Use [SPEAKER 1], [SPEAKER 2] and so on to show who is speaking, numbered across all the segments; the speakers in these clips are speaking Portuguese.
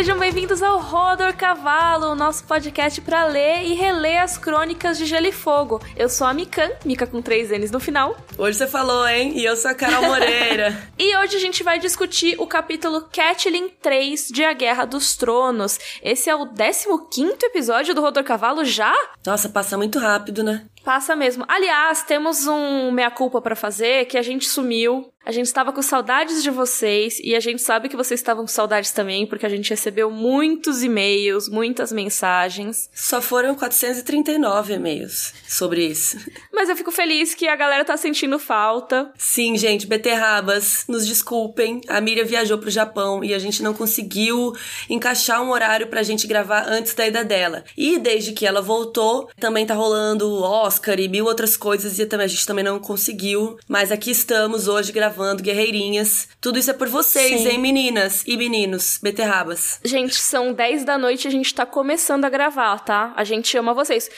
[SPEAKER 1] Sejam bem-vindos ao Rodor Cavalo, nosso podcast para ler e reler as crônicas de Gelo e Fogo. Eu sou a Mikan, Mika com três N's no final.
[SPEAKER 2] Hoje você falou, hein? E eu sou a Carol Moreira.
[SPEAKER 1] e hoje a gente vai discutir o capítulo Catelyn 3 de A Guerra dos Tronos. Esse é o 15 episódio do Rodor Cavalo já?
[SPEAKER 2] Nossa, passa muito rápido, né?
[SPEAKER 1] Passa mesmo. Aliás, temos um meia-culpa para fazer, que a gente sumiu. A gente estava com saudades de vocês e a gente sabe que vocês estavam com saudades também, porque a gente recebeu muitos e-mails, muitas mensagens.
[SPEAKER 2] Só foram 439 e-mails sobre isso.
[SPEAKER 1] Mas eu fico feliz que a galera tá sentindo falta.
[SPEAKER 2] Sim, gente, beterrabas, nos desculpem. A Miriam viajou pro Japão e a gente não conseguiu encaixar um horário pra gente gravar antes da ida dela. E desde que ela voltou, também tá rolando Oscar e mil outras coisas e também a gente também não conseguiu. Mas aqui estamos hoje gravando guerreirinhas. Tudo isso é por vocês, Sim. hein, meninas e meninos, beterrabas.
[SPEAKER 1] Gente, são 10 da noite e a gente tá começando a gravar, tá? A gente ama vocês.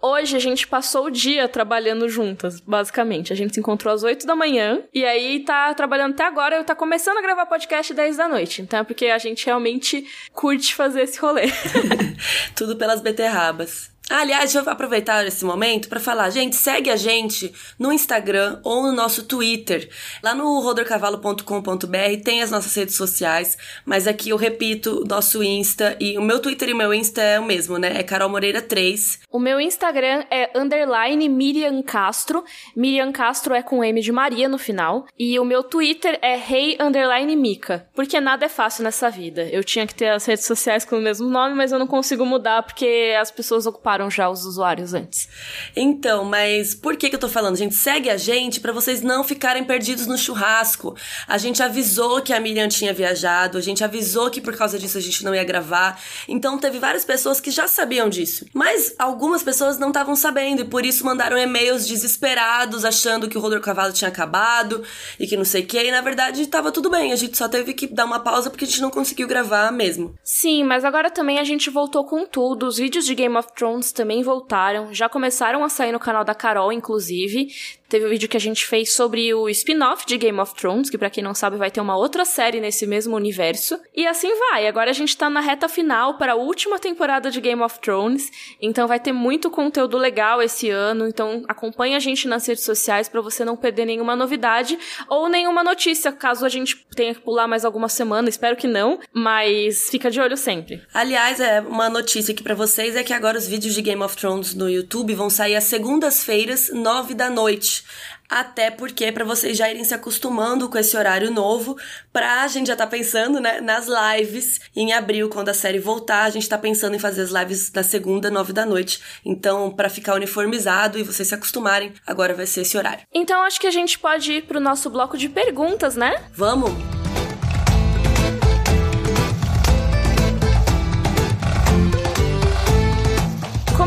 [SPEAKER 1] Hoje a gente passou o dia trabalhando juntas, basicamente. A gente se encontrou às 8 da manhã e aí tá trabalhando até agora. Eu tá começando a gravar podcast 10 da noite. Então é porque a gente realmente curte fazer esse rolê.
[SPEAKER 2] Tudo pelas beterrabas. Aliás, eu vou aproveitar esse momento para falar, gente, segue a gente no Instagram ou no nosso Twitter. Lá no rodorcavalo.com.br tem as nossas redes sociais, mas aqui eu repito, nosso Insta e o meu Twitter e o meu Insta é o mesmo, né? É Carol Moreira 3.
[SPEAKER 1] O meu Instagram é underline Miriam Castro. Miriam Castro é com M de Maria no final. E o meu Twitter é rei underline Mica. Porque nada é fácil nessa vida. Eu tinha que ter as redes sociais com o mesmo nome, mas eu não consigo mudar porque as pessoas ocuparam já os usuários antes.
[SPEAKER 2] Então, mas por que, que eu tô falando? Gente, segue a gente para vocês não ficarem perdidos no churrasco. A gente avisou que a Miriam tinha viajado, a gente avisou que por causa disso a gente não ia gravar. Então teve várias pessoas que já sabiam disso. Mas algumas pessoas não estavam sabendo e por isso mandaram e-mails desesperados, achando que o Rodor Cavalo tinha acabado e que não sei o que. E na verdade tava tudo bem, a gente só teve que dar uma pausa porque a gente não conseguiu gravar mesmo.
[SPEAKER 1] Sim, mas agora também a gente voltou com tudo. Os vídeos de Game of Thrones também voltaram, já começaram a sair no canal da Carol, inclusive. Teve um vídeo que a gente fez sobre o spin-off de Game of Thrones, que para quem não sabe vai ter uma outra série nesse mesmo universo. E assim vai. Agora a gente tá na reta final para a última temporada de Game of Thrones, então vai ter muito conteúdo legal esse ano. Então acompanha a gente nas redes sociais para você não perder nenhuma novidade ou nenhuma notícia, caso a gente tenha que pular mais alguma semana, espero que não, mas fica de olho sempre.
[SPEAKER 2] Aliás, é uma notícia aqui para vocês é que agora os vídeos de Game of Thrones no YouTube vão sair às segundas-feiras, nove da noite. Até porque para vocês já irem se acostumando com esse horário novo, pra gente já tá pensando, né, nas lives em abril, quando a série voltar, a gente tá pensando em fazer as lives da segunda, nove da noite. Então, para ficar uniformizado e vocês se acostumarem, agora vai ser esse horário.
[SPEAKER 1] Então, acho que a gente pode ir pro nosso bloco de perguntas, né?
[SPEAKER 2] Vamos!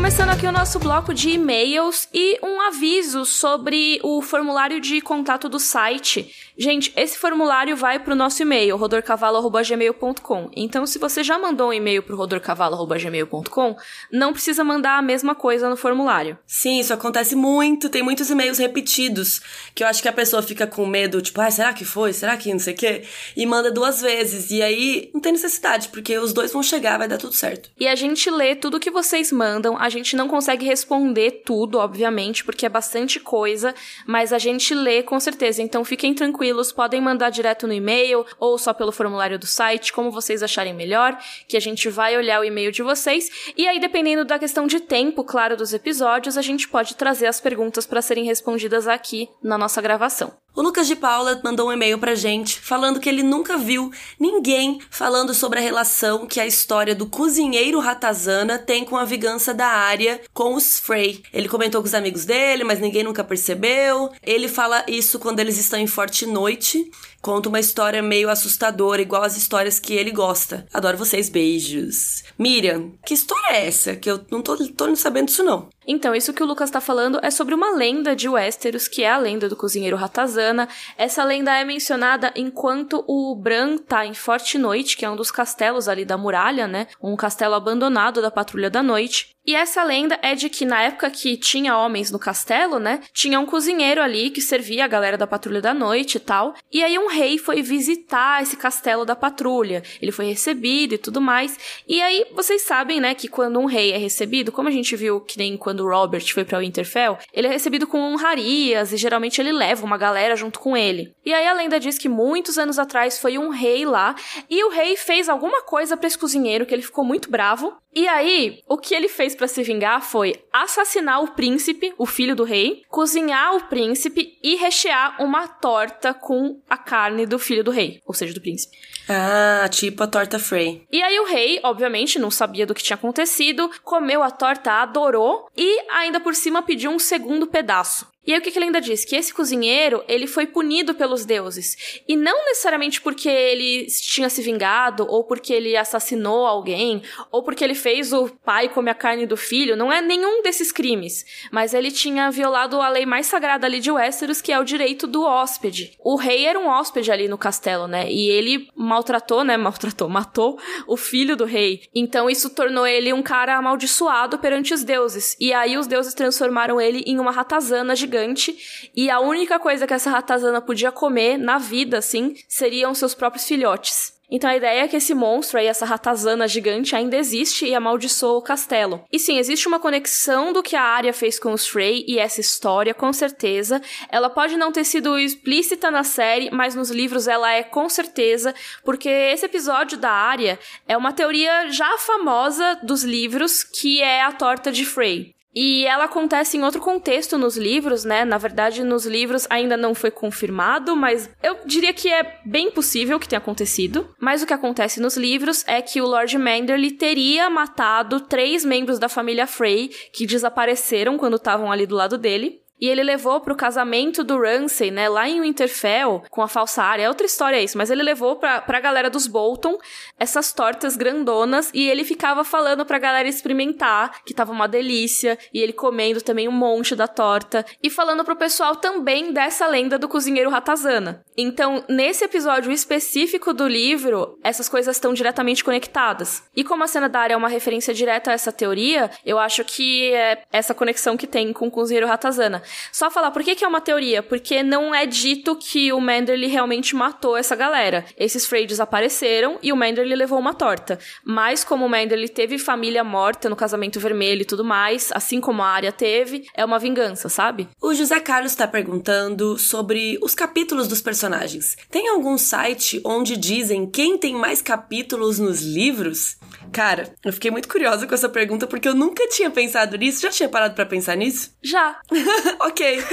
[SPEAKER 1] Começando aqui o nosso bloco de e-mails e um aviso sobre o formulário de contato do site. Gente, esse formulário vai para o nosso e-mail, rodorcavalo.gmail.com. Então, se você já mandou um e-mail para rodorcavalo.gmail.com, não precisa mandar a mesma coisa no formulário.
[SPEAKER 2] Sim, isso acontece muito. Tem muitos e-mails repetidos que eu acho que a pessoa fica com medo, tipo, ah, será que foi? Será que não sei o quê? E manda duas vezes. E aí não tem necessidade, porque os dois vão chegar, vai dar tudo certo.
[SPEAKER 1] E a gente lê tudo que vocês mandam. A gente não consegue responder tudo, obviamente, porque é bastante coisa, mas a gente lê com certeza. Então fiquem tranquilos podem mandar direto no e-mail ou só pelo formulário do site, como vocês acharem melhor, que a gente vai olhar o e-mail de vocês. E aí, dependendo da questão de tempo, claro, dos episódios, a gente pode trazer as perguntas para serem respondidas aqui na nossa gravação.
[SPEAKER 2] O Lucas de Paula mandou um e-mail pra gente falando que ele nunca viu ninguém falando sobre a relação que a história do cozinheiro Ratazana tem com a vingança da área com os Frey. Ele comentou com os amigos dele, mas ninguém nunca percebeu. Ele fala isso quando eles estão em Forte Noite. Conta uma história meio assustadora, igual as histórias que ele gosta. Adoro vocês, beijos. Miriam, que história é essa? Que eu não tô, tô sabendo disso não.
[SPEAKER 1] Então, isso que o Lucas tá falando é sobre uma lenda de Westeros, que é a lenda do cozinheiro Ratazana. Essa lenda é mencionada enquanto o Bran tá em Forte Noite, que é um dos castelos ali da muralha, né? Um castelo abandonado da Patrulha da Noite. E essa lenda é de que na época que tinha homens no castelo, né, tinha um cozinheiro ali que servia a galera da patrulha da noite e tal. E aí um rei foi visitar esse castelo da patrulha. Ele foi recebido e tudo mais. E aí vocês sabem, né, que quando um rei é recebido, como a gente viu que nem quando Robert foi para Winterfell, ele é recebido com honrarias e geralmente ele leva uma galera junto com ele. E aí a lenda diz que muitos anos atrás foi um rei lá e o rei fez alguma coisa para esse cozinheiro que ele ficou muito bravo. E aí, o que ele fez para se vingar foi assassinar o príncipe, o filho do rei, cozinhar o príncipe e rechear uma torta com a carne do filho do rei, ou seja, do príncipe.
[SPEAKER 2] Ah, tipo a torta Frey.
[SPEAKER 1] E aí o rei, obviamente, não sabia do que tinha acontecido, comeu a torta, adorou e ainda por cima pediu um segundo pedaço. E aí o que, ele ainda diz? Que esse cozinheiro, ele foi punido pelos deuses. E não necessariamente porque ele tinha se vingado, ou porque ele assassinou alguém, ou porque ele fez o pai comer a carne do filho. Não é nenhum desses crimes. Mas ele tinha violado a lei mais sagrada ali de Westeros, que é o direito do hóspede. O rei era um hóspede ali no castelo, né? E ele maltratou, né? Maltratou, matou o filho do rei. Então isso tornou ele um cara amaldiçoado perante os deuses. E aí os deuses transformaram ele em uma ratazana gigante gigante e a única coisa que essa ratazana podia comer na vida, assim, seriam seus próprios filhotes. Então a ideia é que esse monstro aí, essa ratazana gigante, ainda existe e amaldiçoa o castelo. E sim, existe uma conexão do que a Arya fez com os Frey e essa história, com certeza. Ela pode não ter sido explícita na série, mas nos livros ela é com certeza, porque esse episódio da Arya é uma teoria já famosa dos livros, que é a torta de Frey. E ela acontece em outro contexto nos livros, né? Na verdade, nos livros ainda não foi confirmado, mas eu diria que é bem possível que tenha acontecido. Mas o que acontece nos livros é que o Lord Manderly teria matado três membros da família Frey que desapareceram quando estavam ali do lado dele. E ele levou pro casamento do Ramsay, né, lá em Winterfell, com a falsa área. É outra história isso, mas ele levou pra, pra galera dos Bolton essas tortas grandonas e ele ficava falando pra galera experimentar, que tava uma delícia, e ele comendo também um monte da torta, e falando pro pessoal também dessa lenda do cozinheiro Ratazana. Então, nesse episódio específico do livro, essas coisas estão diretamente conectadas. E como a cena da área é uma referência direta a essa teoria, eu acho que é essa conexão que tem com o cozinheiro Ratazana. Só falar por que, que é uma teoria? Porque não é dito que o Manderly realmente matou essa galera. Esses Frey desapareceram e o Manderly levou uma torta. Mas como o Manderly teve família morta no casamento vermelho e tudo mais, assim como a Arya teve, é uma vingança, sabe?
[SPEAKER 2] O José Carlos está perguntando sobre os capítulos dos personagens. Tem algum site onde dizem quem tem mais capítulos nos livros? Cara, eu fiquei muito curiosa com essa pergunta porque eu nunca tinha pensado nisso. Já tinha parado para pensar nisso?
[SPEAKER 1] Já.
[SPEAKER 2] ok.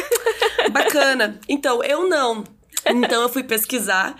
[SPEAKER 2] Bacana. Então, eu não. Então eu fui pesquisar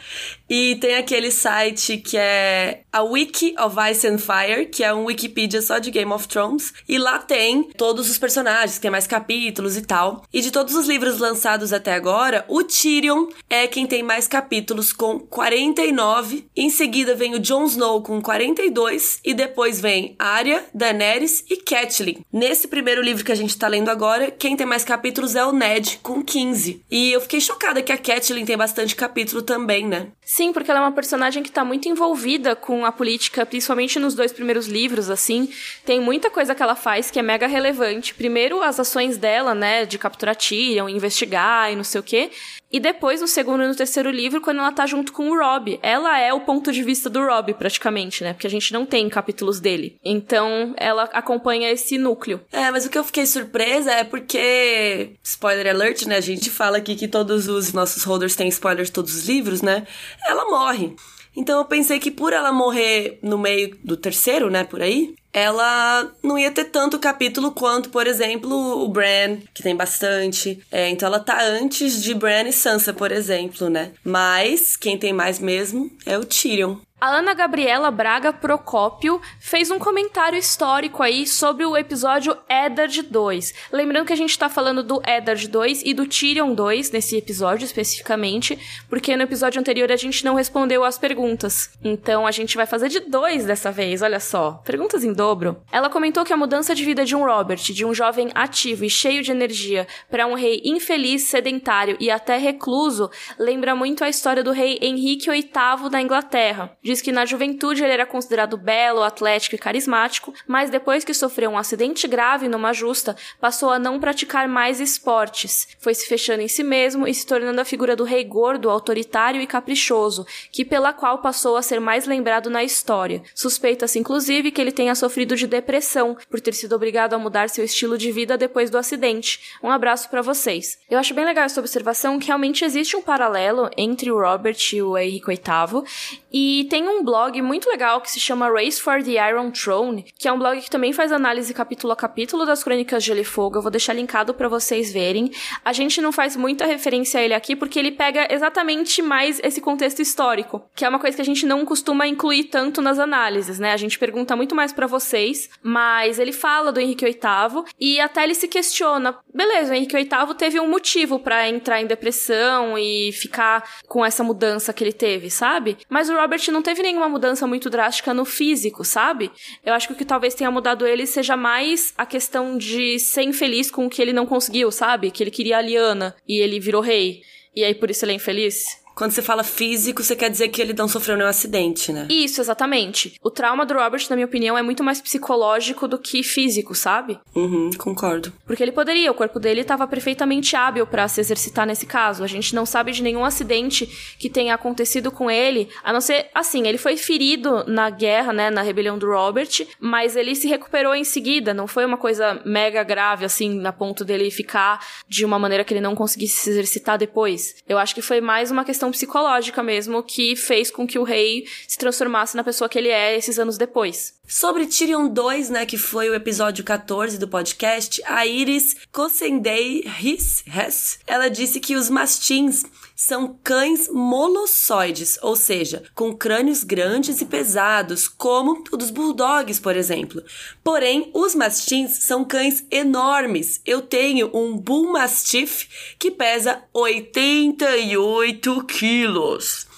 [SPEAKER 2] e tem aquele site que é a Wiki of Ice and Fire, que é um Wikipedia só de Game of Thrones. E lá tem todos os personagens, tem mais capítulos e tal. E de todos os livros lançados até agora, o Tyrion é quem tem mais capítulos, com 49. Em seguida vem o Jon Snow com 42. E depois vem Arya, Daenerys e Catelyn. Nesse primeiro livro que a gente tá lendo agora, quem tem mais capítulos é o Ned, com 15. E eu fiquei chocada que a Catelyn tem bastante capítulo também, né?
[SPEAKER 1] Sim, porque ela é uma personagem que tá muito envolvida com a política, principalmente nos dois primeiros livros, assim. Tem muita coisa que ela faz que é mega relevante. Primeiro, as ações dela, né, de capturar Tyrion, investigar e não sei o quê. E depois, no segundo e no terceiro livro, quando ela tá junto com o Rob. Ela é o ponto de vista do Rob, praticamente, né? Porque a gente não tem capítulos dele. Então, ela acompanha esse núcleo.
[SPEAKER 2] É, mas o que eu fiquei surpresa é porque. Spoiler alert, né? A gente fala aqui que todos os nossos holders têm spoilers de todos os livros, né? ela morre. Então eu pensei que por ela morrer no meio do terceiro, né, por aí, ela não ia ter tanto capítulo quanto, por exemplo, o Bran, que tem bastante. É, então ela tá antes de Bran e Sansa, por exemplo, né? Mas quem tem mais mesmo é o Tyrion.
[SPEAKER 1] A Ana Gabriela Braga Procópio fez um comentário histórico aí sobre o episódio Eddard 2. Lembrando que a gente tá falando do Eddard 2 e do Tyrion 2 nesse episódio especificamente, porque no episódio anterior a gente não respondeu as perguntas. Então a gente vai fazer de dois dessa vez, olha só. Perguntas em dobro. Ela comentou que a mudança de vida de um Robert, de um jovem ativo e cheio de energia, para um rei infeliz, sedentário e até recluso, lembra muito a história do rei Henrique VIII da Inglaterra diz que na juventude ele era considerado belo, atlético e carismático, mas depois que sofreu um acidente grave numa justa, passou a não praticar mais esportes. Foi se fechando em si mesmo e se tornando a figura do rei gordo, autoritário e caprichoso, que pela qual passou a ser mais lembrado na história. Suspeita-se inclusive que ele tenha sofrido de depressão por ter sido obrigado a mudar seu estilo de vida depois do acidente. Um abraço para vocês. Eu acho bem legal essa observação que realmente existe um paralelo entre o Robert e o Henrique VIII e tem um blog muito legal que se chama Race for the Iron Throne, que é um blog que também faz análise capítulo a capítulo das Crônicas de Gelo e Fogo. Eu vou deixar linkado para vocês verem. A gente não faz muita referência a ele aqui porque ele pega exatamente mais esse contexto histórico, que é uma coisa que a gente não costuma incluir tanto nas análises, né? A gente pergunta muito mais para vocês, mas ele fala do Henrique VIII e até ele se questiona, beleza, o Henrique VIII teve um motivo para entrar em depressão e ficar com essa mudança que ele teve, sabe? Mas o Robert não teve nenhuma mudança muito drástica no físico, sabe? Eu acho que o que talvez tenha mudado ele seja mais a questão de ser infeliz com o que ele não conseguiu, sabe? Que ele queria a Liana e ele virou rei. E aí por isso ele é infeliz?
[SPEAKER 2] Quando você fala físico, você quer dizer que ele não sofreu nenhum acidente, né?
[SPEAKER 1] Isso, exatamente. O trauma do Robert, na minha opinião, é muito mais psicológico do que físico, sabe?
[SPEAKER 2] Uhum, concordo.
[SPEAKER 1] Porque ele poderia, o corpo dele estava perfeitamente hábil para se exercitar nesse caso. A gente não sabe de nenhum acidente que tenha acontecido com ele, a não ser, assim, ele foi ferido na guerra, né, na rebelião do Robert, mas ele se recuperou em seguida. Não foi uma coisa mega grave, assim, na ponto dele ficar de uma maneira que ele não conseguisse se exercitar depois. Eu acho que foi mais uma questão psicológica mesmo que fez com que o rei se transformasse na pessoa que ele é esses anos depois.
[SPEAKER 2] Sobre Tyrion 2, né, que foi o episódio 14 do podcast, a Iris Kossendei Hess, ela disse que os mastins são cães molossoides, ou seja, com crânios grandes e pesados, como o dos bulldogs, por exemplo. Porém, os mastins são cães enormes. Eu tenho um Bull Mastiff que pesa 88 quilos.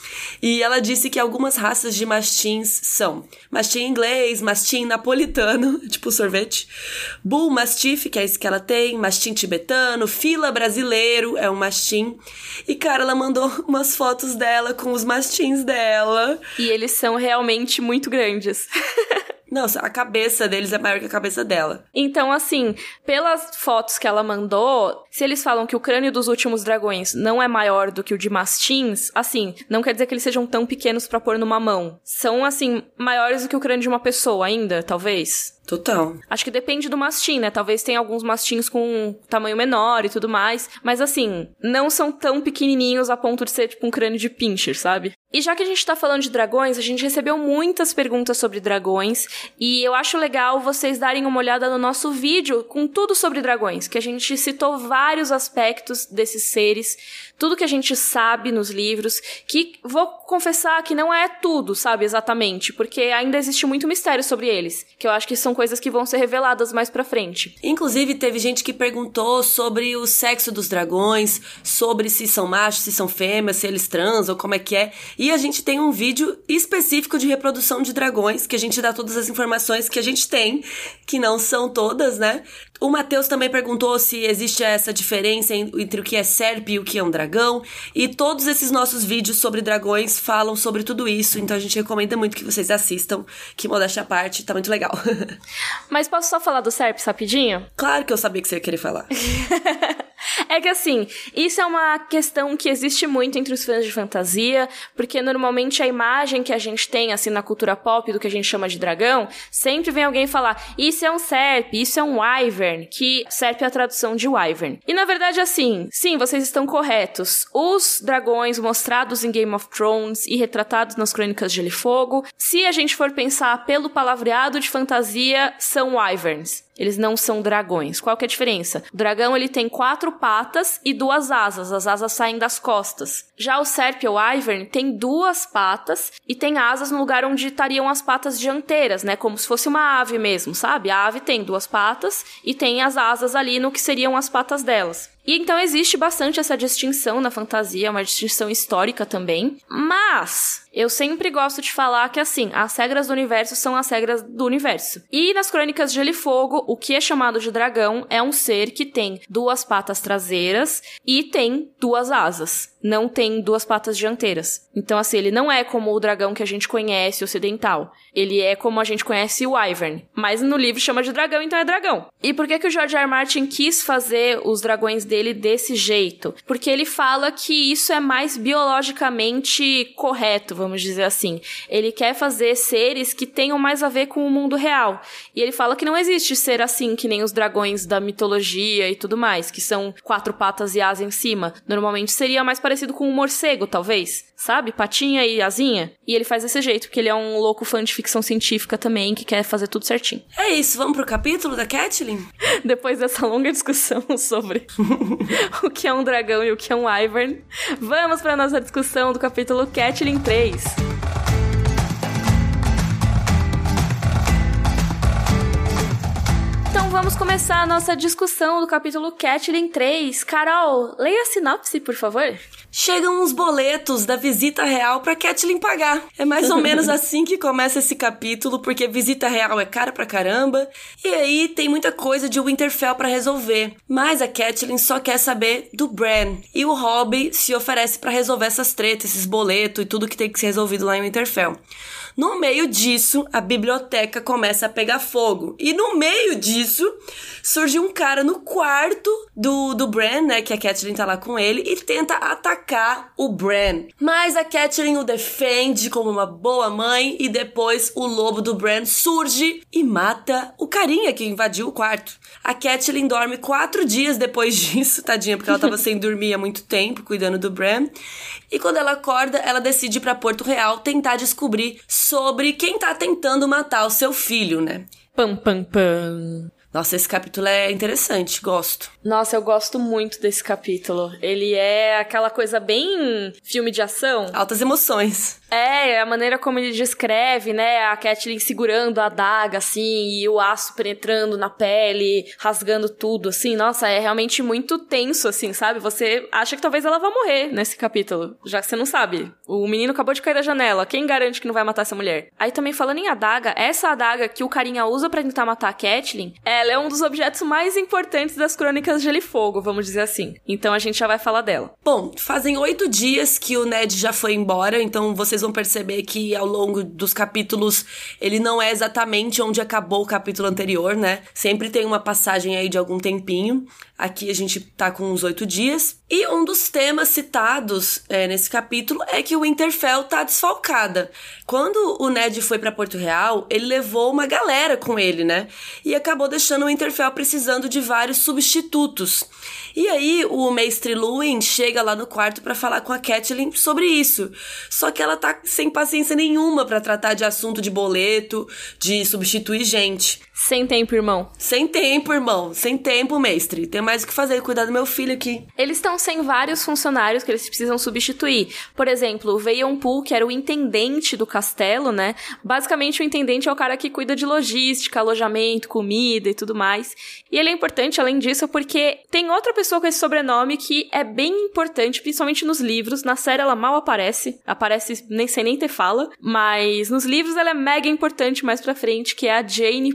[SPEAKER 2] E ela disse que algumas raças de mastins são mastim inglês, mastim napolitano, tipo sorvete, bull mastiff, que é esse que ela tem, mastim tibetano, fila brasileiro, é um mastim. E cara, ela mandou umas fotos dela com os mastins dela.
[SPEAKER 1] E eles são realmente muito grandes.
[SPEAKER 2] Não, a cabeça deles é maior que a cabeça dela.
[SPEAKER 1] Então, assim, pelas fotos que ela mandou, se eles falam que o crânio dos últimos dragões não é maior do que o de mastins, assim, não quer dizer que eles sejam tão pequenos para pôr numa mão. São, assim, maiores do que o crânio de uma pessoa ainda, talvez.
[SPEAKER 2] Total.
[SPEAKER 1] Acho que depende do mastim, né? Talvez tenha alguns mastins com tamanho menor e tudo mais. Mas assim, não são tão pequenininhos a ponto de ser tipo um crânio de pincher, sabe? E já que a gente tá falando de dragões, a gente recebeu muitas perguntas sobre dragões. E eu acho legal vocês darem uma olhada no nosso vídeo com tudo sobre dragões, que a gente citou vários aspectos desses seres tudo que a gente sabe nos livros, que vou confessar que não é tudo, sabe, exatamente, porque ainda existe muito mistério sobre eles, que eu acho que são coisas que vão ser reveladas mais pra frente.
[SPEAKER 2] Inclusive, teve gente que perguntou sobre o sexo dos dragões, sobre se são machos, se são fêmeas, se eles transam, como é que é. E a gente tem um vídeo específico de reprodução de dragões, que a gente dá todas as informações que a gente tem, que não são todas, né? O Matheus também perguntou se existe essa diferença entre o que é serp e o que é um dragão. E todos esses nossos vídeos sobre dragões falam sobre tudo isso. Então a gente recomenda muito que vocês assistam, que modéstia à parte, tá muito legal.
[SPEAKER 1] Mas posso só falar do serp rapidinho?
[SPEAKER 2] Claro que eu sabia que você ia querer falar.
[SPEAKER 1] é que assim, isso é uma questão que existe muito entre os fãs de fantasia, porque normalmente a imagem que a gente tem, assim, na cultura pop do que a gente chama de dragão, sempre vem alguém falar: isso é um serp, isso é um wyvern que serve a tradução de Wyvern. E na verdade, assim, sim, vocês estão corretos. Os dragões mostrados em Game of Thrones e retratados nas Crônicas de Gelo e Fogo, se a gente for pensar pelo palavreado de fantasia, são Wyverns. Eles não são dragões. Qual que é a diferença? O dragão ele tem quatro patas e duas asas. As asas saem das costas. Já o Serp ou Ivern tem duas patas e tem asas no lugar onde estariam as patas dianteiras, né? Como se fosse uma ave mesmo, sabe? A ave tem duas patas e tem as asas ali no que seriam as patas delas. E então existe bastante essa distinção na fantasia, uma distinção histórica também. Mas Eu sempre gosto de falar que, assim, as regras do universo são as regras do universo. E nas Crônicas de Gelo e Fogo, o que é chamado de dragão é um ser que tem duas patas traseiras e tem duas asas não tem duas patas dianteiras. Então, assim, ele não é como o dragão que a gente conhece ocidental. Ele é como a gente conhece o Ivern. Mas no livro chama de dragão, então é dragão. E por que, que o George R. R. Martin quis fazer os dragões dele desse jeito? Porque ele fala que isso é mais biologicamente correto, vamos dizer assim. Ele quer fazer seres que tenham mais a ver com o mundo real. E ele fala que não existe ser assim que nem os dragões da mitologia e tudo mais, que são quatro patas e asa em cima. Normalmente seria mais parecido com um morcego, talvez. Sabe? Patinha e asinha. E ele faz desse jeito, porque ele é um louco fã de ficção científica também, que quer fazer tudo certinho.
[SPEAKER 2] É isso, vamos pro capítulo da Catelyn?
[SPEAKER 1] Depois dessa longa discussão sobre o que é um dragão e o que é um Ivern, vamos pra nossa discussão do capítulo Catelyn 3. Vamos começar a nossa discussão do capítulo Catelyn 3. Carol, leia a sinopse, por favor.
[SPEAKER 2] Chegam uns boletos da visita real pra Catelyn pagar. É mais ou menos assim que começa esse capítulo, porque visita real é cara pra caramba. E aí tem muita coisa de Winterfell para resolver. Mas a Catelyn só quer saber do Bran. E o Robbie se oferece para resolver essas tretas, esses boletos e tudo que tem que ser resolvido lá em Winterfell. No meio disso, a biblioteca começa a pegar fogo. E no meio disso, surge um cara no quarto do, do Bran, né? Que a Catelyn tá lá com ele, e tenta atacar o Bran. Mas a Catelyn o defende como uma boa mãe, e depois o lobo do Bran surge e mata o carinha que invadiu o quarto. A Catelyn dorme quatro dias depois disso, tadinha, porque ela tava sem dormir há muito tempo, cuidando do Bran. E quando ela acorda, ela decide ir para Porto Real tentar descobrir sobre quem tá tentando matar o seu filho, né?
[SPEAKER 1] Pam, pam, pam.
[SPEAKER 2] Nossa, esse capítulo é interessante, gosto.
[SPEAKER 1] Nossa, eu gosto muito desse capítulo. Ele é aquela coisa bem filme de ação.
[SPEAKER 2] Altas emoções.
[SPEAKER 1] É, a maneira como ele descreve, né? A Catelyn segurando a adaga, assim, e o aço penetrando na pele, rasgando tudo, assim. Nossa, é realmente muito tenso, assim, sabe? Você acha que talvez ela vá morrer nesse capítulo, já que você não sabe. O menino acabou de cair da janela, quem garante que não vai matar essa mulher? Aí também falando em adaga, essa adaga que o carinha usa para tentar matar a Catelyn, ela é um dos objetos mais importantes das crônicas de Gelo e Fogo, vamos dizer assim. Então a gente já vai falar dela.
[SPEAKER 2] Bom, fazem oito dias que o Ned já foi embora, então vocês vocês vão perceber que ao longo dos capítulos ele não é exatamente onde acabou o capítulo anterior, né? Sempre tem uma passagem aí de algum tempinho. Aqui a gente tá com uns oito dias. E um dos temas citados é, nesse capítulo é que o Winterfell tá desfalcada. Quando o Ned foi para Porto Real, ele levou uma galera com ele, né? E acabou deixando o Winterfell precisando de vários substitutos. E aí o mestre Luwin chega lá no quarto para falar com a Catelyn sobre isso. Só que ela tá sem paciência nenhuma para tratar de assunto de boleto, de substituir gente.
[SPEAKER 1] Sem tempo, irmão.
[SPEAKER 2] Sem tempo, irmão. Sem tempo, mestre. Tem mais o que fazer, cuidar do meu filho aqui.
[SPEAKER 1] Eles estão sem vários funcionários que eles precisam substituir. Por exemplo, o Veion Pool, que era o intendente do castelo, né? Basicamente, o intendente é o cara que cuida de logística, alojamento, comida e tudo mais. E ele é importante, além disso, porque tem outra pessoa com esse sobrenome que é bem importante, principalmente nos livros. Na série ela mal aparece. Aparece nem sem nem ter fala. Mas nos livros ela é mega importante mais pra frente, que é a Jane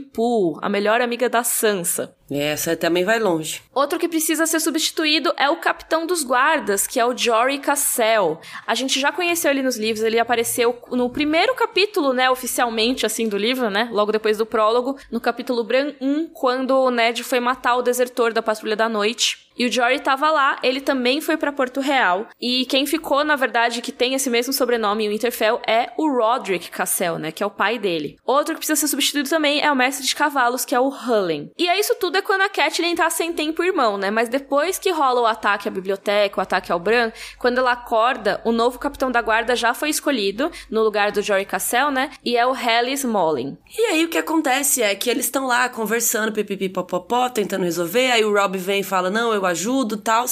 [SPEAKER 1] A melhor amiga da Sansa.
[SPEAKER 2] Essa também vai longe.
[SPEAKER 1] Outro que precisa ser substituído é o capitão dos guardas, que é o Jory Cassell. A gente já conheceu ele nos livros, ele apareceu no primeiro capítulo, né, oficialmente, assim, do livro, né, logo depois do prólogo, no capítulo Bran 1, quando o Ned foi matar o desertor da Patrulha da Noite. E o Jory tava lá, ele também foi para Porto Real. E quem ficou, na verdade, que tem esse mesmo sobrenome em Winterfell é o Roderick Cassell, né, que é o pai dele. Outro que precisa ser substituído também é o mestre de cavalos, que é o Hullen. E é isso tudo é quando a Catelyn tá sem tempo irmão, né? Mas depois que rola o ataque à biblioteca, o ataque ao Bran, quando ela acorda, o novo capitão da guarda já foi escolhido no lugar do Jory Cassell, né? E é o Hellis Mollen.
[SPEAKER 2] E aí o que acontece é que eles estão lá conversando, pipipipopopó, tentando resolver. Aí o Rob vem e fala: Não, eu ajudo, tal.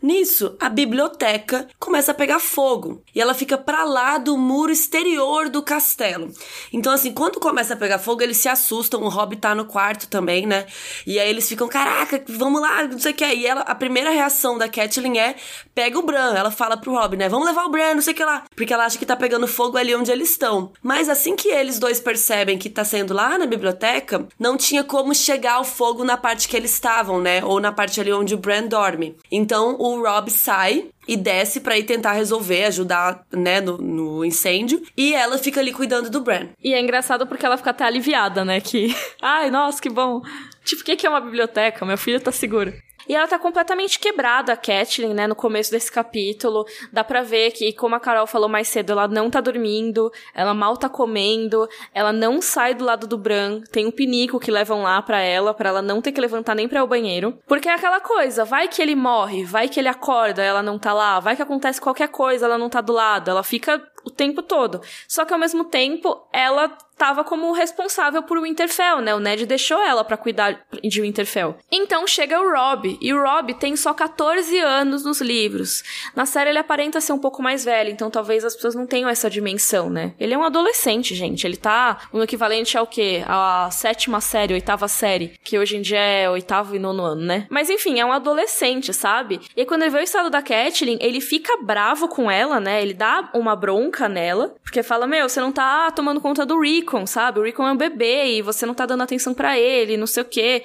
[SPEAKER 2] Nisso, a biblioteca começa a pegar fogo e ela fica para lá do muro exterior do castelo. Então assim, quando começa a pegar fogo, eles se assustam, o Rob tá no quarto também, né? E aí eles ficam, caraca, vamos lá, não sei o que. E ela, a primeira reação da Catelyn é pega o Bran. Ela fala pro Rob, né? Vamos levar o Bran, não sei o que lá. Porque ela acha que tá pegando fogo ali onde eles estão. Mas assim que eles dois percebem que tá sendo lá na biblioteca, não tinha como chegar o fogo na parte que eles estavam, né? Ou na parte ali onde o Bran dorme. Então o Rob sai e desce para ir tentar resolver, ajudar, né, no, no, incêndio. E ela fica ali cuidando do Bran.
[SPEAKER 1] E é engraçado porque ela fica até aliviada, né? Que, ai, nossa, que bom. Tipo, o que é uma biblioteca? Meu filho tá seguro. E ela tá completamente quebrada, a Catelyn, né, no começo desse capítulo. Dá pra ver que, como a Carol falou mais cedo, ela não tá dormindo, ela mal tá comendo, ela não sai do lado do Bran, tem um pinico que levam lá pra ela, para ela não ter que levantar nem pra ir ao banheiro. Porque é aquela coisa, vai que ele morre, vai que ele acorda, ela não tá lá, vai que acontece qualquer coisa, ela não tá do lado, ela fica o tempo todo. Só que ao mesmo tempo, ela estava como responsável por Winterfell, né? O Ned deixou ela para cuidar de Winterfell. Então chega o Rob, e o Rob tem só 14 anos nos livros. Na série ele aparenta ser um pouco mais velho, então talvez as pessoas não tenham essa dimensão, né? Ele é um adolescente, gente. Ele tá no equivalente ao quê? A sétima série, oitava série, que hoje em dia é oitavo e nono ano, né? Mas enfim, é um adolescente, sabe? E aí, quando ele vê o estado da Catelyn, ele fica bravo com ela, né? Ele dá uma bronca nela, porque fala: Meu, você não tá tomando conta do Rick Rickon, sabe? O Rickon é um bebê e você não tá dando atenção para ele, não sei o quê.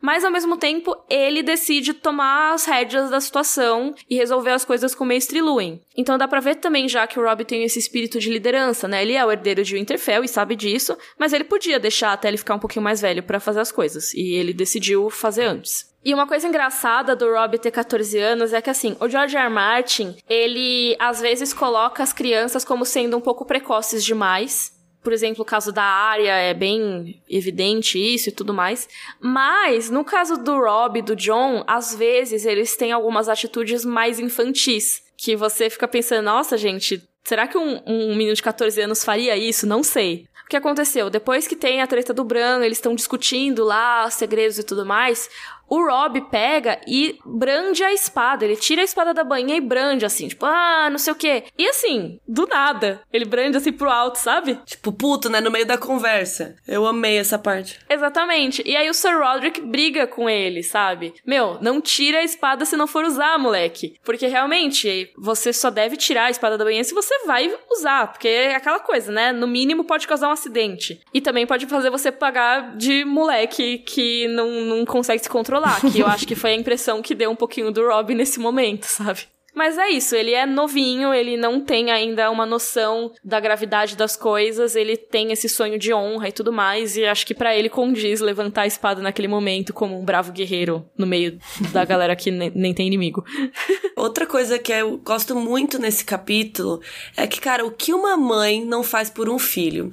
[SPEAKER 1] Mas ao mesmo tempo, ele decide tomar as rédeas da situação e resolver as coisas com o Mestre Lewin. Então dá pra ver também já que o Rob tem esse espírito de liderança, né? Ele é o herdeiro de Winterfell e sabe disso, mas ele podia deixar até ele ficar um pouquinho mais velho para fazer as coisas. E ele decidiu fazer antes. E uma coisa engraçada do Rob ter 14 anos é que, assim, o George R. R. Martin, ele às vezes coloca as crianças como sendo um pouco precoces demais por exemplo, o caso da área é bem evidente isso e tudo mais. Mas, no caso do Rob e do John, às vezes eles têm algumas atitudes mais infantis. Que você fica pensando, nossa, gente, será que um, um menino de 14 anos faria isso? Não sei. O que aconteceu? Depois que tem a treta do Bran, eles estão discutindo lá os segredos e tudo mais o Rob pega e brande a espada. Ele tira a espada da banha e brande, assim, tipo, ah, não sei o quê. E assim, do nada, ele brande assim pro alto, sabe?
[SPEAKER 2] Tipo, puto, né? No meio da conversa. Eu amei essa parte.
[SPEAKER 1] Exatamente. E aí o Sir Roderick briga com ele, sabe? Meu, não tira a espada se não for usar, moleque. Porque realmente, você só deve tirar a espada da banha se você vai usar. Porque é aquela coisa, né? No mínimo pode causar um acidente. E também pode fazer você pagar de moleque que não, não consegue se controlar controlar, que eu acho que foi a impressão que deu um pouquinho do Rob nesse momento, sabe? Mas é isso, ele é novinho, ele não tem ainda uma noção da gravidade das coisas, ele tem esse sonho de honra e tudo mais, e acho que para ele condiz levantar a espada naquele momento como um bravo guerreiro no meio da galera que nem, nem tem inimigo.
[SPEAKER 2] Outra coisa que eu gosto muito nesse capítulo é que, cara, o que uma mãe não faz por um filho?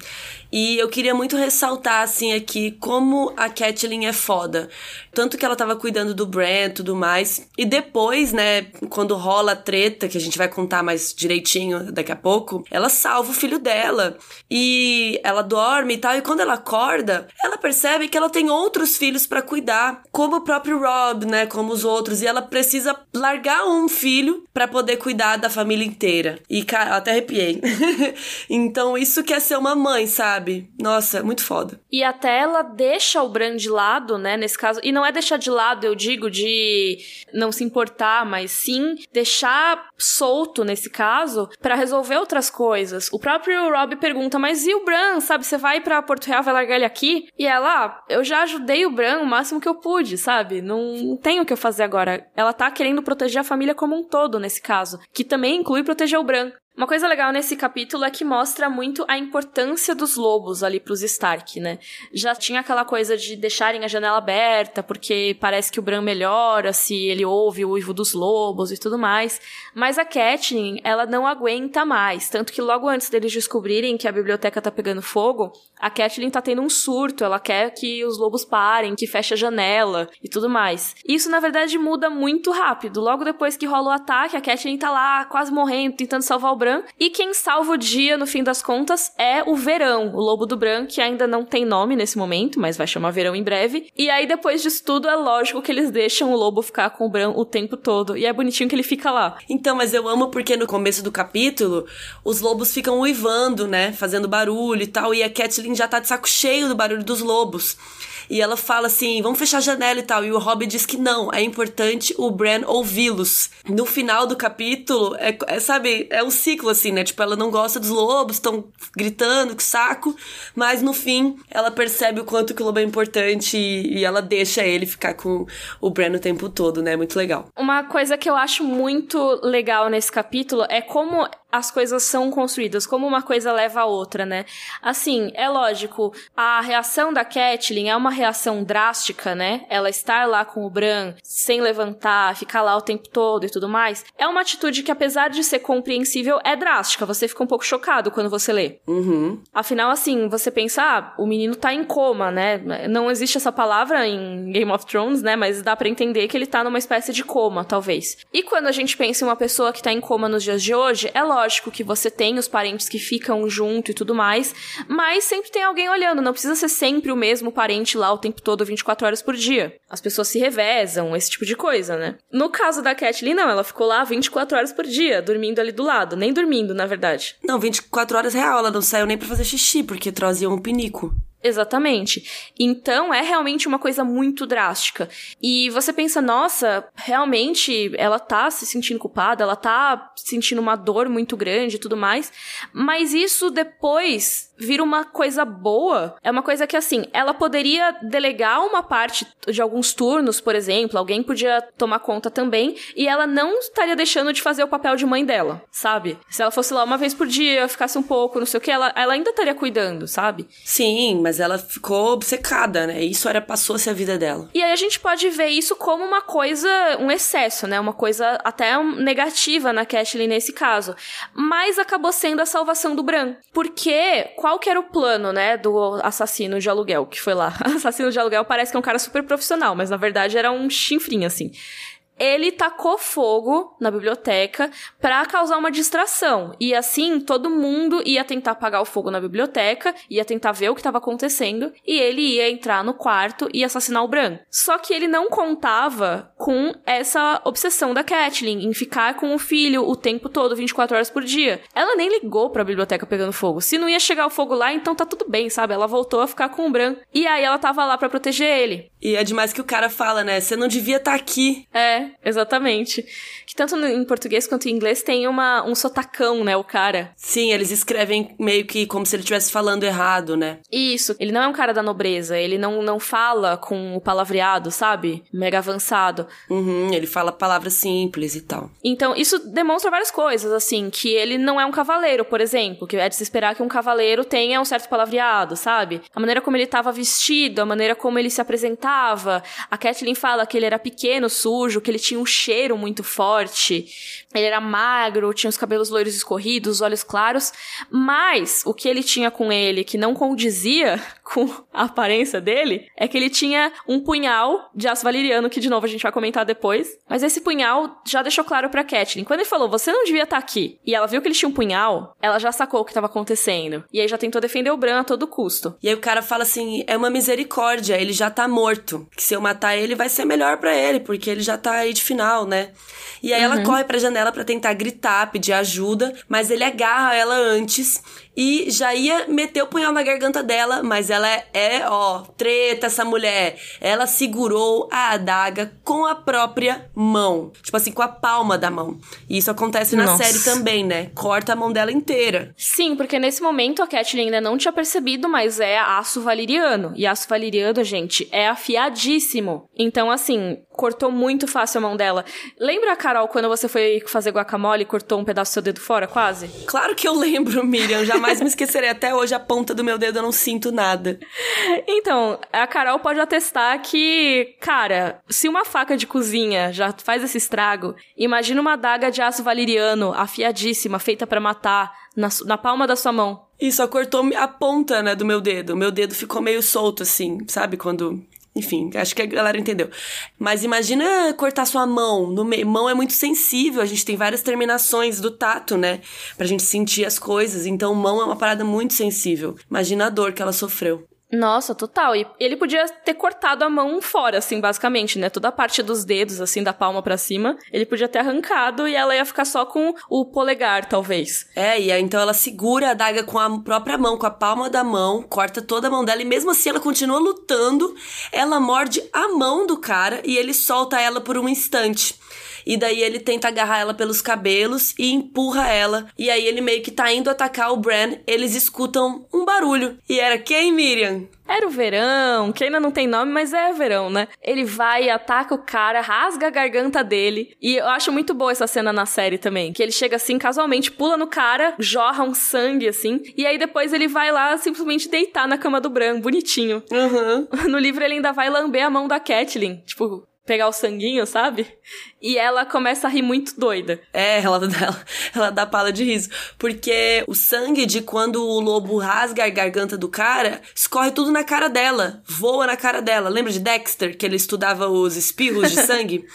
[SPEAKER 2] E eu queria muito ressaltar, assim, aqui como a Catelyn é foda. Tanto que ela tava cuidando do Bran e tudo mais. E depois, né, quando rola a treta, que a gente vai contar mais direitinho daqui a pouco, ela salva o filho dela. E ela dorme e tal. E quando ela acorda, ela percebe que ela tem outros filhos para cuidar. Como o próprio Rob, né, como os outros. E ela precisa largar um filho para poder cuidar da família inteira. E, cara, até arrepiei. então, isso quer ser uma mãe, sabe? Sabe? Nossa, muito foda.
[SPEAKER 1] E até ela deixa o Bran de lado, né, nesse caso. E não é deixar de lado, eu digo, de não se importar, mas sim deixar solto nesse caso para resolver outras coisas. O próprio Rob pergunta: "Mas e o Bran, sabe? Você vai para Porto Real, vai largar ele aqui?" E ela: ah, "Eu já ajudei o Bran o máximo que eu pude, sabe? Não tenho o que eu fazer agora." Ela tá querendo proteger a família como um todo nesse caso, que também inclui proteger o Bran. Uma coisa legal nesse capítulo é que mostra muito a importância dos lobos ali pros Stark, né? Já tinha aquela coisa de deixarem a janela aberta, porque parece que o Bran melhora se ele ouve o uivo dos lobos e tudo mais. Mas a Catelyn, ela não aguenta mais. Tanto que logo antes deles descobrirem que a biblioteca tá pegando fogo, a Catelyn tá tendo um surto. Ela quer que os lobos parem, que feche a janela e tudo mais. Isso, na verdade, muda muito rápido. Logo depois que rola o ataque, a Catelyn tá lá quase morrendo, tentando salvar o Bran Bran. E quem salva o dia, no fim das contas, é o Verão, o lobo do Bran, que ainda não tem nome nesse momento, mas vai chamar Verão em breve. E aí, depois disso tudo, é lógico que eles deixam o lobo ficar com o Bran o tempo todo. E é bonitinho que ele fica lá.
[SPEAKER 2] Então, mas eu amo porque no começo do capítulo, os lobos ficam uivando, né? Fazendo barulho e tal. E a Catelyn já tá de saco cheio do barulho dos lobos. E ela fala assim: vamos fechar a janela e tal. E o Rob diz que não, é importante o Bran ouvi-los. No final do capítulo, é, é, sabe, é um ciclo assim, né? Tipo, ela não gosta dos lobos, estão gritando, que saco. Mas no fim, ela percebe o quanto que o lobo é importante e, e ela deixa ele ficar com o Bran o tempo todo, né? Muito legal.
[SPEAKER 1] Uma coisa que eu acho muito legal nesse capítulo é como as coisas são construídas, como uma coisa leva a outra, né? Assim, é lógico, a reação da Catelyn é uma reação drástica, né? Ela estar lá com o Bran, sem levantar, ficar lá o tempo todo e tudo mais, é uma atitude que, apesar de ser compreensível, é drástica. Você fica um pouco chocado quando você lê.
[SPEAKER 2] Uhum.
[SPEAKER 1] Afinal, assim, você pensa, ah, o menino tá em coma, né? Não existe essa palavra em Game of Thrones, né? Mas dá para entender que ele tá numa espécie de coma, talvez. E quando a gente pensa em uma pessoa que tá em coma nos dias de hoje, é lógico lógico que você tem os parentes que ficam junto e tudo mais, mas sempre tem alguém olhando, não precisa ser sempre o mesmo parente lá o tempo todo, 24 horas por dia. As pessoas se revezam, esse tipo de coisa, né? No caso da Kathleen, não, ela ficou lá 24 horas por dia, dormindo ali do lado, nem dormindo, na verdade.
[SPEAKER 2] Não, 24 horas real, ela não saiu nem para fazer xixi, porque trazia um pinico.
[SPEAKER 1] Exatamente. Então é realmente uma coisa muito drástica. E você pensa, nossa, realmente ela tá se sentindo culpada, ela tá sentindo uma dor muito grande e tudo mais. Mas isso depois vira uma coisa boa. É uma coisa que, assim, ela poderia delegar uma parte de alguns turnos, por exemplo, alguém podia tomar conta também, e ela não estaria deixando de fazer o papel de mãe dela, sabe? Se ela fosse lá uma vez por dia, ficasse um pouco, não sei o que, ela, ela ainda estaria cuidando, sabe?
[SPEAKER 2] Sim, mas ela ficou obcecada, né? Isso era passou-se a vida dela.
[SPEAKER 1] E aí a gente pode ver isso como uma coisa, um excesso, né? Uma coisa até negativa na Catelyn nesse caso. Mas acabou sendo a salvação do Bran. Porque qual que era o plano, né, do assassino de aluguel que foi lá? assassino de aluguel parece que é um cara super profissional, mas na verdade era um chinfrim, assim ele tacou fogo na biblioteca para causar uma distração. E assim, todo mundo ia tentar apagar o fogo na biblioteca, ia tentar ver o que estava acontecendo, e ele ia entrar no quarto e assassinar o Bran. Só que ele não contava com essa obsessão da Catelyn em ficar com o filho o tempo todo, 24 horas por dia. Ela nem ligou para a biblioteca pegando fogo. Se não ia chegar o fogo lá, então tá tudo bem, sabe? Ela voltou a ficar com o Bran. E aí ela tava lá para proteger ele.
[SPEAKER 2] E é demais que o cara fala, né? Você não devia estar tá aqui.
[SPEAKER 1] É, exatamente. Que tanto em português quanto em inglês tem uma, um sotacão, né, o cara.
[SPEAKER 2] Sim, eles escrevem meio que como se ele estivesse falando errado, né?
[SPEAKER 1] Isso. Ele não é um cara da nobreza, ele não, não fala com o palavreado, sabe? Mega avançado.
[SPEAKER 2] Uhum, ele fala palavras simples e tal.
[SPEAKER 1] Então, isso demonstra várias coisas, assim, que ele não é um cavaleiro, por exemplo, que é de se esperar que um cavaleiro tenha um certo palavreado, sabe? A maneira como ele estava vestido, a maneira como ele se apresentava. A Kathleen fala que ele era pequeno, sujo, que ele tinha um cheiro muito forte. Ele era magro, tinha os cabelos loiros escorridos, os olhos claros, mas o que ele tinha com ele que não condizia com a aparência dele é que ele tinha um punhal de aço valeriano, que de novo a gente vai comentar depois. Mas esse punhal já deixou claro pra Catelyn. Quando ele falou, você não devia estar tá aqui, e ela viu que ele tinha um punhal, ela já sacou o que estava acontecendo. E aí já tentou defender o Bran a todo custo.
[SPEAKER 2] E aí o cara fala assim: é uma misericórdia, ele já tá morto. Que se eu matar ele, vai ser melhor para ele, porque ele já tá aí de final, né? E aí uhum. ela corre pra janela para tentar gritar, pedir ajuda, mas ele agarra ela antes e já ia meter o punhal na garganta dela, mas ela é, é, ó, treta essa mulher. Ela segurou a adaga com a própria mão. Tipo assim, com a palma da mão. E isso acontece na Nossa. série também, né? Corta a mão dela inteira.
[SPEAKER 1] Sim, porque nesse momento a Catelyn ainda não tinha percebido, mas é aço valeriano. E aço valeriano, gente, é afiadíssimo. Então, assim, cortou muito fácil a mão dela. Lembra, Carol, quando você foi fazer guacamole e cortou um pedaço do seu dedo fora, quase?
[SPEAKER 2] Claro que eu lembro, Miriam. Jamais me esquecerei. Até hoje, a ponta do meu dedo eu não sinto nada.
[SPEAKER 1] Então, a Carol pode atestar que, cara, se uma faca de cozinha já faz esse estrago, imagina uma adaga de aço valeriano, afiadíssima, feita para matar, na, na palma da sua mão.
[SPEAKER 2] E só cortou a ponta, né, do meu dedo. Meu dedo ficou meio solto, assim, sabe? Quando Enfim, acho que a galera entendeu. Mas imagina cortar sua mão. No. Mão é muito sensível, a gente tem várias terminações do tato, né? Pra gente sentir as coisas. Então, mão é uma parada muito sensível. Imagina a dor que ela sofreu.
[SPEAKER 1] Nossa, total. E ele podia ter cortado a mão fora, assim, basicamente, né? Toda a parte dos dedos, assim, da palma para cima, ele podia ter arrancado e ela ia ficar só com o polegar, talvez.
[SPEAKER 2] É, e aí, então ela segura a daga com a própria mão, com a palma da mão, corta toda a mão dela e mesmo assim ela continua lutando. Ela morde a mão do cara e ele solta ela por um instante. E daí ele tenta agarrar ela pelos cabelos e empurra ela. E aí ele meio que tá indo atacar o Bran. Eles escutam um barulho. E era quem, Miriam?
[SPEAKER 1] Era o verão, que ainda não tem nome, mas é verão, né? Ele vai, ataca o cara, rasga a garganta dele. E eu acho muito boa essa cena na série também. Que ele chega assim, casualmente, pula no cara, jorra um sangue, assim. E aí depois ele vai lá simplesmente deitar na cama do Bran, bonitinho.
[SPEAKER 2] Uhum.
[SPEAKER 1] No livro ele ainda vai lamber a mão da Catelyn. Tipo, pegar o sanguinho, sabe? E ela começa a rir muito doida.
[SPEAKER 2] É, ela, ela, ela dá pala de riso. Porque o sangue de quando o lobo rasga a garganta do cara, escorre tudo na cara dela. Voa na cara dela. Lembra de Dexter, que ele estudava os espirros de sangue?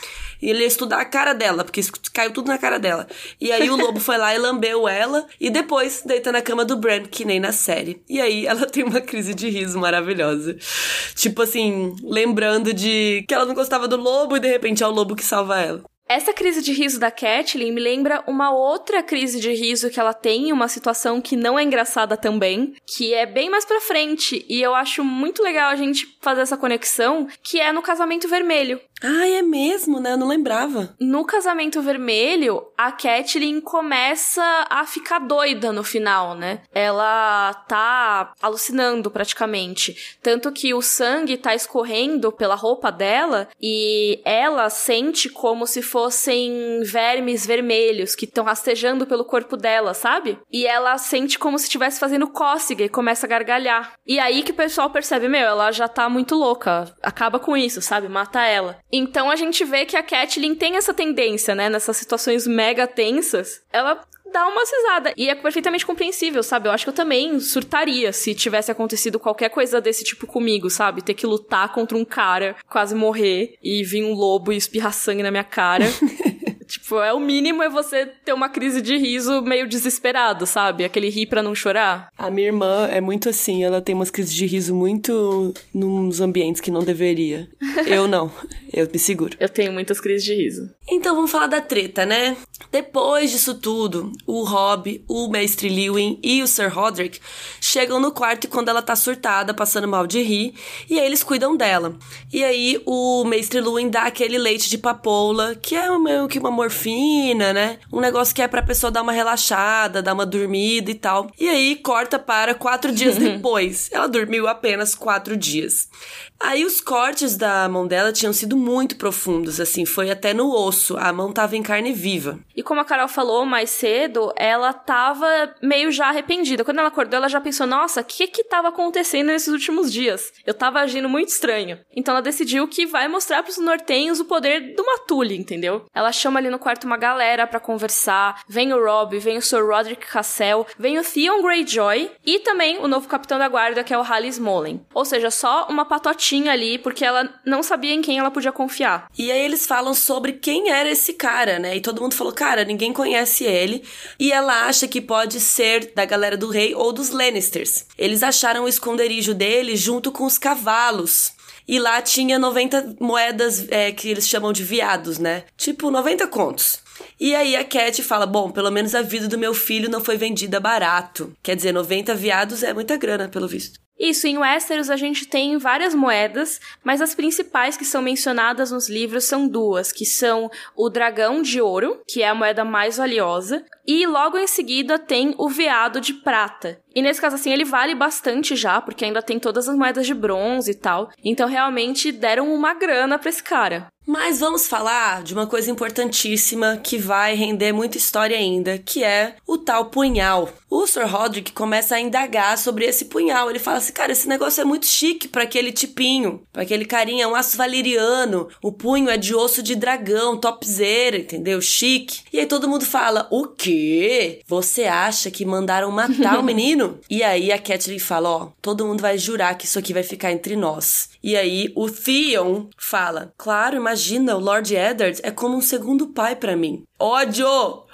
[SPEAKER 2] e ele ia estudar a cara dela, porque caiu tudo na cara dela. E aí o lobo foi lá e lambeu ela, e depois deita na cama do Bran, que nem na série. E aí ela tem uma crise de riso maravilhosa. Tipo assim, lembrando de que ela não gostava do lobo e de repente é o lobo que salva ela.
[SPEAKER 1] Essa crise de riso da Catelyn me lembra uma outra crise de riso que ela tem em uma situação que não é engraçada também, que é bem mais pra frente. E eu acho muito legal a gente fazer essa conexão, que é no Casamento Vermelho.
[SPEAKER 2] Ah, é mesmo, né? Eu não lembrava.
[SPEAKER 1] No Casamento Vermelho, a Catelyn começa a ficar doida no final, né? Ela tá alucinando praticamente. Tanto que o sangue tá escorrendo pela roupa dela e ela sente como se fossem vermes vermelhos que estão rastejando pelo corpo dela, sabe? E ela sente como se estivesse fazendo cócega e começa a gargalhar. E aí que o pessoal percebe, meu, ela já tá muito louca. Acaba com isso, sabe? Mata ela. Então a gente vê que a Catelyn tem essa tendência, né? Nessas situações mega tensas. Ela dá uma cisada. E é perfeitamente compreensível, sabe? Eu acho que eu também surtaria se tivesse acontecido qualquer coisa desse tipo comigo, sabe? Ter que lutar contra um cara, quase morrer, e vir um lobo e espirrar sangue na minha cara. Tipo, é o mínimo é você ter uma crise de riso meio desesperado, sabe? Aquele rir pra não chorar.
[SPEAKER 2] A minha irmã é muito assim, ela tem umas crises de riso muito nos ambientes que não deveria. Eu não, eu me seguro.
[SPEAKER 1] Eu tenho muitas crises de riso.
[SPEAKER 2] Então vamos falar da treta, né? Depois disso tudo, o Rob, o Mestre Lewin e o Sir Roderick chegam no quarto quando ela tá surtada, passando mal de rir, e aí eles cuidam dela. E aí o Mestre Lewin dá aquele leite de papoula, que é meio que uma morfina, né? Um negócio que é pra pessoa dar uma relaxada, dar uma dormida e tal. E aí corta para quatro dias depois. Ela dormiu apenas quatro dias. Aí os cortes da mão dela tinham sido muito profundos, assim, foi até no osso. A mão tava em carne viva.
[SPEAKER 1] E como a Carol falou mais cedo, ela tava meio já arrependida. Quando ela acordou, ela já pensou: nossa, o que que tava acontecendo nesses últimos dias? Eu tava agindo muito estranho. Então ela decidiu que vai mostrar pros nortenhos o poder do Matuli, entendeu? Ela chama ali no quarto uma galera para conversar. Vem o Rob, vem o Sir Roderick Cassell, vem o Theon Greyjoy e também o novo capitão da guarda, que é o Hally Smolin. Ou seja, só uma patotinha ali, porque ela não sabia em quem ela podia confiar.
[SPEAKER 2] E aí eles falam sobre quem era esse cara, né? E todo mundo falou, cara, ninguém conhece ele. E ela acha que pode ser da galera do rei ou dos Lannisters. Eles acharam o esconderijo dele junto com os cavalos. E lá tinha 90 moedas é, que eles chamam de viados, né? Tipo, 90 contos. E aí a Cat fala: Bom, pelo menos a vida do meu filho não foi vendida barato. Quer dizer, 90 viados é muita grana, pelo visto.
[SPEAKER 1] Isso, em Westeros a gente tem várias moedas, mas as principais que são mencionadas nos livros são duas, que são o dragão de ouro, que é a moeda mais valiosa, e logo em seguida tem o veado de prata. E nesse caso assim ele vale bastante já, porque ainda tem todas as moedas de bronze e tal. Então realmente deram uma grana para esse cara.
[SPEAKER 2] Mas vamos falar de uma coisa importantíssima que vai render muita história ainda, que é o tal punhal. O Sir Roderick começa a indagar sobre esse punhal. Ele fala assim: cara, esse negócio é muito chique para aquele tipinho, para aquele carinha, é um aço valeriano. O punho é de osso de dragão, topzera, entendeu? Chique. E aí todo mundo fala: o quê? Quê? Você acha que mandaram matar o menino? E aí a Catelyn fala, ó, todo mundo vai jurar que isso aqui vai ficar entre nós. E aí o Theon fala, claro, imagina, o Lord Eddard é como um segundo pai para mim. Ódio!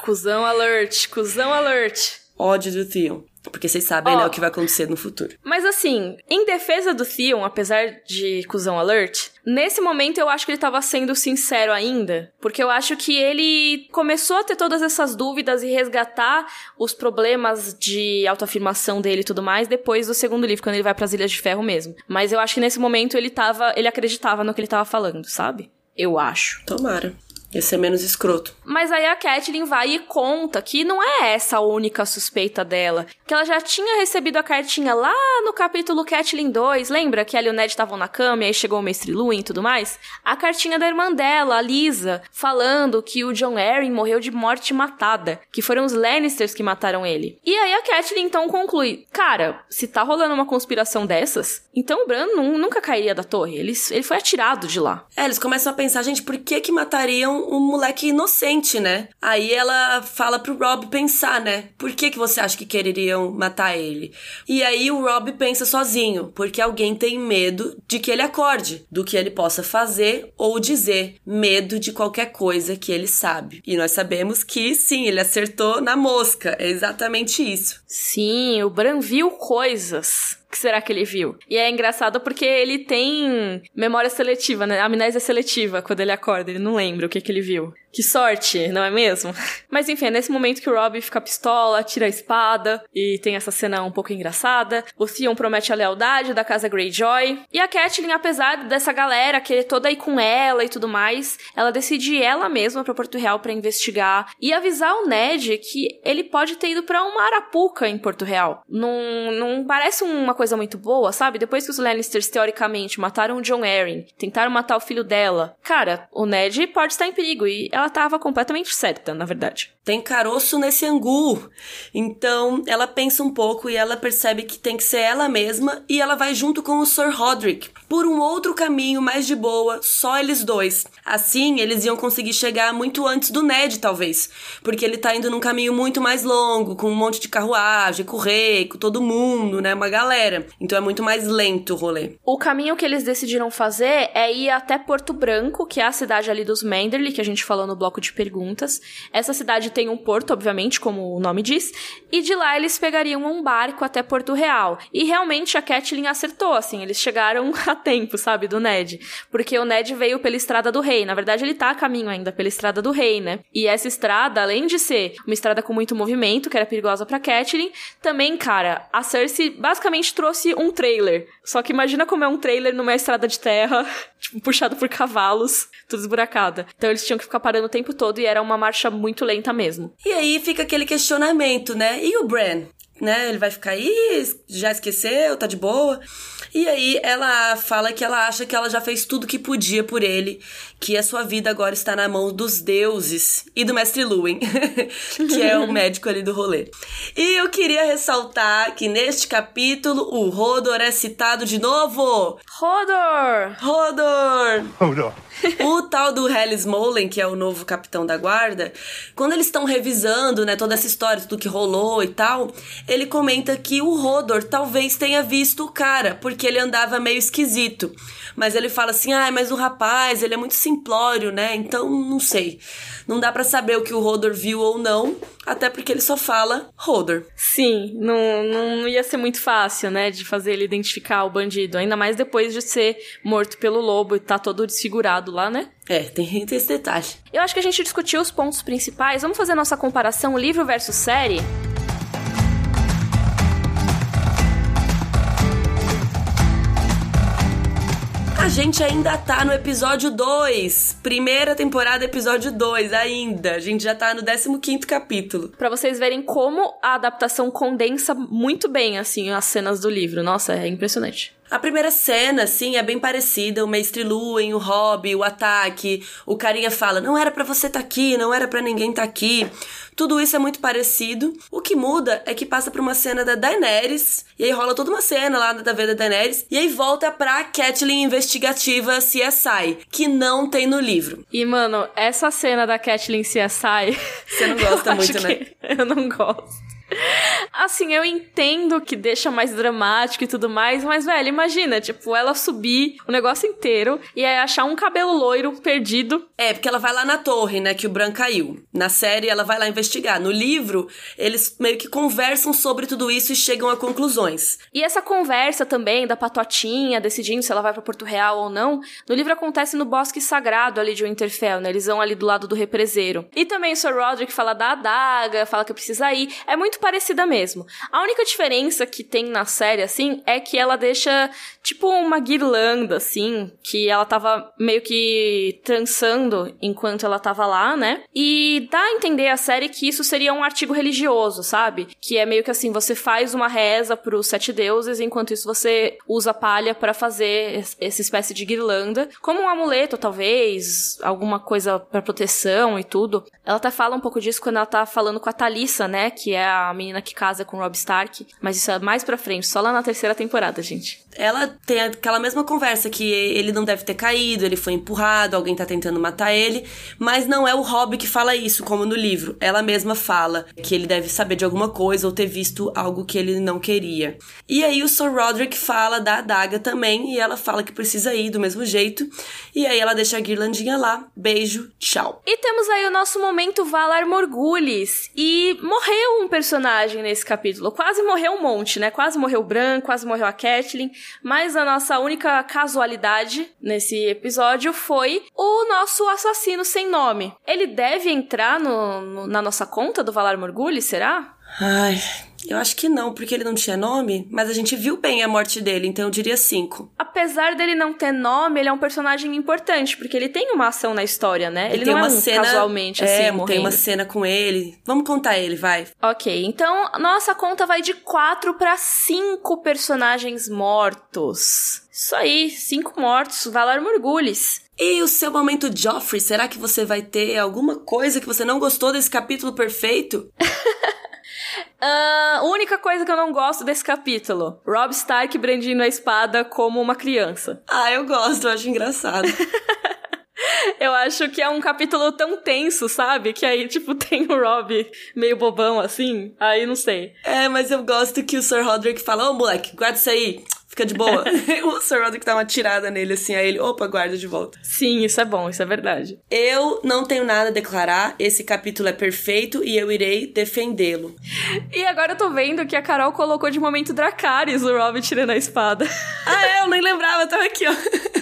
[SPEAKER 1] Cusão alert, cusão alert.
[SPEAKER 2] Ódio do Theon. Porque vocês sabem, oh, né, o que vai acontecer no futuro.
[SPEAKER 1] Mas assim, em defesa do Theon, apesar de cuzão alert, nesse momento eu acho que ele tava sendo sincero ainda. Porque eu acho que ele começou a ter todas essas dúvidas e resgatar os problemas de autoafirmação dele e tudo mais depois do segundo livro, quando ele vai para as Ilhas de Ferro mesmo. Mas eu acho que nesse momento ele tava. ele acreditava no que ele tava falando, sabe? Eu acho.
[SPEAKER 2] Tomara. Ia ser menos escroto.
[SPEAKER 1] Mas aí a Catelyn vai e conta que não é essa a única suspeita dela. Que ela já tinha recebido a cartinha lá no capítulo Catelyn 2. Lembra que ela e o Ned estavam na cama e aí chegou o Mestre Luwin e tudo mais? A cartinha da irmã dela, a Lisa, falando que o John Arryn morreu de morte matada. Que foram os Lannisters que mataram ele. E aí a Catelyn então conclui: Cara, se tá rolando uma conspiração dessas, então o Bran nunca cairia da torre. Ele, ele foi atirado de lá.
[SPEAKER 2] É, eles começam a pensar, gente, por que que matariam um moleque inocente, né? Aí ela fala pro Rob pensar, né? Por que que você acha que quereriam matar ele? E aí o Rob pensa sozinho, porque alguém tem medo de que ele acorde, do que ele possa fazer ou dizer, medo de qualquer coisa que ele sabe. E nós sabemos que sim, ele acertou na mosca, é exatamente isso.
[SPEAKER 1] Sim, o Bran viu coisas que será que ele viu? E é engraçado porque ele tem memória seletiva, né? Amnésia seletiva quando ele acorda, ele não lembra o que, que ele viu. Que sorte, não é mesmo? Mas enfim, é nesse momento que o Rob fica pistola, tira a espada e tem essa cena um pouco engraçada. O Theon promete a lealdade da casa Greyjoy. E a Catelyn, apesar dessa galera querer toda ir com ela e tudo mais, ela decide ir ela mesma para Porto Real para investigar e avisar o Ned que ele pode ter ido para uma arapuca em Porto Real. Não, não parece uma coisa muito boa, sabe? Depois que os Lannisters teoricamente mataram o John Arryn, tentaram matar o filho dela, cara, o Ned pode estar em perigo e ela tava completamente certa, na verdade.
[SPEAKER 2] Tem caroço nesse angu. Então, ela pensa um pouco e ela percebe que tem que ser ela mesma e ela vai junto com o Sir Roderick por um outro caminho mais de boa, só eles dois. Assim, eles iam conseguir chegar muito antes do Ned, talvez, porque ele tá indo num caminho muito mais longo, com um monte de carruagem, com o rei, com todo mundo, né, uma galera. Então é muito mais lento o rolê.
[SPEAKER 1] O caminho que eles decidiram fazer é ir até Porto Branco, que é a cidade ali dos Manderley, que a gente falou no bloco de perguntas. Essa cidade tem um porto, obviamente, como o nome diz, e de lá eles pegariam um barco até Porto Real. E realmente a Catelyn acertou, assim, eles chegaram a tempo, sabe, do Ned. Porque o Ned veio pela Estrada do Rei. Na verdade, ele tá a caminho ainda pela Estrada do Rei, né? E essa estrada, além de ser uma estrada com muito movimento, que era perigosa pra Catelyn, também, cara, a Cersei basicamente trouxe um trailer. Só que imagina como é um trailer numa estrada de terra, tipo, puxado por cavalos, tudo esburacada. Então eles tinham que ficar parando o tempo todo e era uma marcha muito lenta mesmo.
[SPEAKER 2] E aí fica aquele questionamento, né? E o Bran? Né? Ele vai ficar aí, já esqueceu, tá de boa. E aí ela fala que ela acha que ela já fez tudo que podia por ele, que a sua vida agora está na mão dos deuses e do mestre Luwin, que é o médico ali do rolê. E eu queria ressaltar que neste capítulo o Rodor é citado de novo.
[SPEAKER 1] Rodor!
[SPEAKER 2] Rodor! Rodor! o tal do Hell Smolen, que é o novo capitão da guarda, quando eles estão revisando, né, toda essa história, tudo que rolou e tal, ele comenta que o Rodor talvez tenha visto o cara, porque ele andava meio esquisito. Mas ele fala assim: "Ah, mas o rapaz, ele é muito simplório, né? Então, não sei. Não dá para saber o que o Rodor viu ou não, até porque ele só fala Rodor".
[SPEAKER 1] Sim, não, não ia ser muito fácil, né, de fazer ele identificar o bandido, ainda mais depois de ser morto pelo lobo e tá todo desfigurado lá, né?
[SPEAKER 2] É, tem, tem esse detalhe.
[SPEAKER 1] Eu acho que a gente discutiu os pontos principais. Vamos fazer nossa comparação livro versus série?
[SPEAKER 2] A gente ainda tá no episódio 2. Primeira temporada, episódio 2 ainda. A gente já tá no 15 capítulo.
[SPEAKER 1] Para vocês verem como a adaptação condensa muito bem, assim, as cenas do livro. Nossa, é impressionante.
[SPEAKER 2] A primeira cena, assim, é bem parecida. O Mestre Luen, o Hobby, o ataque. O carinha fala: não era para você estar tá aqui, não era para ninguém estar tá aqui. Tudo isso é muito parecido. O que muda é que passa pra uma cena da Daenerys, e aí rola toda uma cena lá da vida da Daenerys, e aí volta pra Catelyn investigativa CSI, que não tem no livro.
[SPEAKER 1] E, mano, essa cena da Catelyn CSI...
[SPEAKER 2] Você não gosta muito, né?
[SPEAKER 1] Eu não gosto. Assim, eu entendo que deixa mais dramático e tudo mais, mas, velho, imagina, tipo, ela subir o negócio inteiro e aí achar um cabelo loiro perdido.
[SPEAKER 2] É, porque ela vai lá na torre, né, que o Bran caiu. Na série, ela vai lá investigar. No livro, eles meio que conversam sobre tudo isso e chegam a conclusões.
[SPEAKER 1] E essa conversa também da patotinha decidindo se ela vai para Porto Real ou não, no livro acontece no Bosque Sagrado ali de Winterfell, né? Eles vão ali do lado do represeiro. E também o Sir Roderick fala da adaga, fala que precisa ir. É muito muito parecida mesmo. A única diferença que tem na série, assim, é que ela deixa, tipo, uma guirlanda, assim, que ela tava meio que trançando enquanto ela tava lá, né? E dá a entender a série que isso seria um artigo religioso, sabe? Que é meio que assim, você faz uma reza pros sete deuses, enquanto isso você usa palha para fazer essa espécie de guirlanda, como um amuleto, talvez, alguma coisa para proteção e tudo. Ela até fala um pouco disso quando ela tá falando com a Talissa, né? Que é a menina que casa com Rob Stark, mas isso é mais pra frente, só lá na terceira temporada, gente.
[SPEAKER 2] Ela tem aquela mesma conversa que ele não deve ter caído, ele foi empurrado, alguém tá tentando matar ele, mas não é o Rob que fala isso, como no livro. Ela mesma fala que ele deve saber de alguma coisa ou ter visto algo que ele não queria. E aí o Sir Roderick fala da adaga também, e ela fala que precisa ir do mesmo jeito, e aí ela deixa a guirlandinha lá. Beijo, tchau.
[SPEAKER 1] E temos aí o nosso momento Valar Morgulis. E morreu um personagem personagem nesse capítulo. Quase morreu um monte, né? Quase morreu o Bran, quase morreu a Catelyn. Mas a nossa única casualidade nesse episódio foi o nosso assassino sem nome. Ele deve entrar no, no na nossa conta do Valar Morgulho, será?
[SPEAKER 2] Ai, eu acho que não, porque ele não tinha nome, mas a gente viu bem a morte dele, então eu diria cinco.
[SPEAKER 1] Apesar dele não ter nome, ele é um personagem importante, porque ele tem uma ação na história, né? Ele,
[SPEAKER 2] ele
[SPEAKER 1] não
[SPEAKER 2] é
[SPEAKER 1] um
[SPEAKER 2] cena,
[SPEAKER 1] casualmente assim,
[SPEAKER 2] é,
[SPEAKER 1] morrendo.
[SPEAKER 2] tem uma cena com ele. Vamos contar ele, vai.
[SPEAKER 1] Ok, então nossa conta vai de quatro para cinco personagens mortos. Isso aí, cinco mortos, Valar Morgulis.
[SPEAKER 2] E o seu momento Joffrey, será que você vai ter alguma coisa que você não gostou desse capítulo perfeito?
[SPEAKER 1] A uh, única coisa que eu não gosto desse capítulo: Rob Stark brandindo a espada como uma criança.
[SPEAKER 2] Ah, eu gosto, eu acho engraçado.
[SPEAKER 1] Eu acho que é um capítulo tão tenso, sabe? Que aí, tipo, tem o Rob meio bobão assim. Aí não sei.
[SPEAKER 2] É, mas eu gosto que o Sir Roderick fala: Ô, oh, moleque, guarda isso aí fica de boa. o Sir Roderick dá uma tirada nele, assim, aí ele, opa, guarda de volta.
[SPEAKER 1] Sim, isso é bom, isso é verdade.
[SPEAKER 2] Eu não tenho nada a declarar, esse capítulo é perfeito e eu irei defendê-lo.
[SPEAKER 1] E agora eu tô vendo que a Carol colocou de momento Dracarys o Rob tirando a espada.
[SPEAKER 2] ah, é? Eu nem lembrava, tava aqui, ó.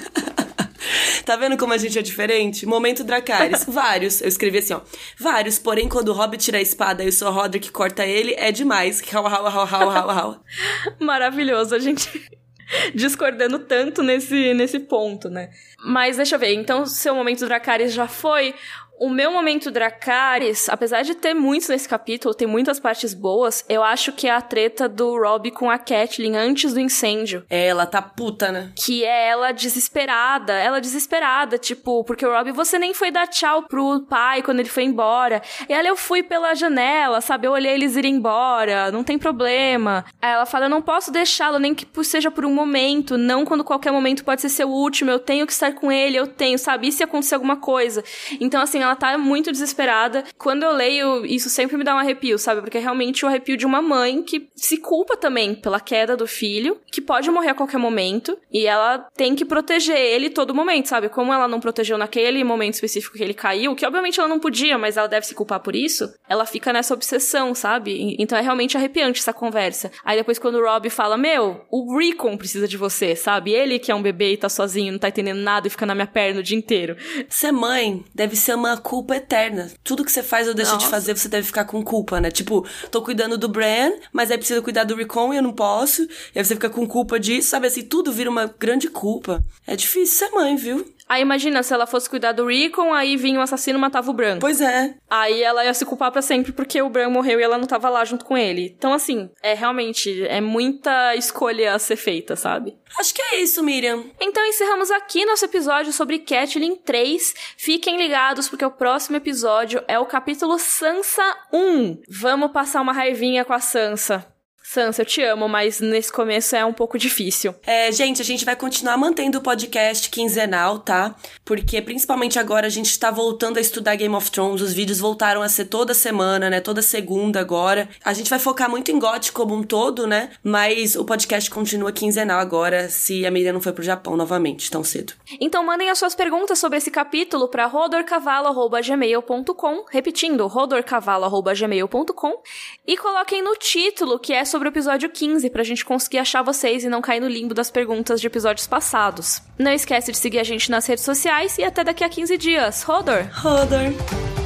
[SPEAKER 2] Tá vendo como a gente é diferente? Momento Dracarys. Vários. Eu escrevi assim, ó. Vários, porém, quando o Hobbit tira a espada e o Sr. Roderick corta ele, é demais.
[SPEAKER 1] Maravilhoso, a gente discordando tanto nesse, nesse ponto, né? Mas deixa eu ver, então seu momento Dracarys já foi. O meu momento Dracarys, apesar de ter muitos nesse capítulo, tem muitas partes boas, eu acho que é a treta do Rob com a Catelyn antes do incêndio.
[SPEAKER 2] É, ela tá puta, né?
[SPEAKER 1] Que é ela desesperada, ela desesperada, tipo, porque o Rob, você nem foi dar tchau pro pai quando ele foi embora. E ela, eu fui pela janela, sabe? Eu olhei eles irem embora, não tem problema. Aí ela fala, eu não posso deixá-lo, nem que seja por um momento, não quando qualquer momento pode ser seu último, eu tenho que estar com ele, eu tenho, sabe? E se acontecer alguma coisa? Então, assim, ela tá muito desesperada. Quando eu leio, isso sempre me dá um arrepio, sabe? Porque é realmente o arrepio de uma mãe que se culpa também pela queda do filho, que pode morrer a qualquer momento, e ela tem que proteger ele todo momento, sabe? Como ela não protegeu naquele momento específico que ele caiu, que obviamente ela não podia, mas ela deve se culpar por isso, ela fica nessa obsessão, sabe? Então é realmente arrepiante essa conversa. Aí depois quando o Rob fala, meu, o Recon precisa de você, sabe? Ele que é um bebê e tá sozinho, não tá entendendo nada e fica na minha perna o dia inteiro.
[SPEAKER 2] Ser mãe deve ser uma culpa eterna. Tudo que você faz ou deixa Nossa. de fazer, você deve ficar com culpa, né? Tipo, tô cuidando do Bran, mas aí precisa cuidar do Recon e eu não posso. E aí você fica com culpa disso, sabe? Assim, tudo vira uma grande culpa. É difícil ser mãe, viu?
[SPEAKER 1] Aí imagina se ela fosse cuidar do Recon, aí vinha o assassino e matava o Bran.
[SPEAKER 2] Pois é.
[SPEAKER 1] Aí ela ia se culpar para sempre porque o Bran morreu e ela não tava lá junto com ele. Então, assim, é realmente, é muita escolha a ser feita, sabe?
[SPEAKER 2] Acho que é isso, Miriam.
[SPEAKER 1] Então encerramos aqui nosso episódio sobre Catelyn 3. Fiquem ligados porque o próximo episódio é o capítulo Sansa 1. Vamos passar uma raivinha com a Sansa. Sansa, eu te amo, mas nesse começo é um pouco difícil.
[SPEAKER 2] É, gente, a gente vai continuar mantendo o podcast quinzenal, tá? Porque principalmente agora a gente tá voltando a estudar Game of Thrones, os vídeos voltaram a ser toda semana, né? Toda segunda agora. A gente vai focar muito em GOT como um todo, né? Mas o podcast continua quinzenal agora, se a Miriam não foi pro Japão novamente tão cedo.
[SPEAKER 1] Então mandem as suas perguntas sobre esse capítulo para rodorcavalo.gmail.com, repetindo, rodorcavalo.gmail.com, e coloquem no título que é sobre sobre o episódio 15 pra gente conseguir achar vocês e não cair no limbo das perguntas de episódios passados. Não esquece de seguir a gente nas redes sociais e até daqui a 15 dias. Rodor!
[SPEAKER 2] Rodor!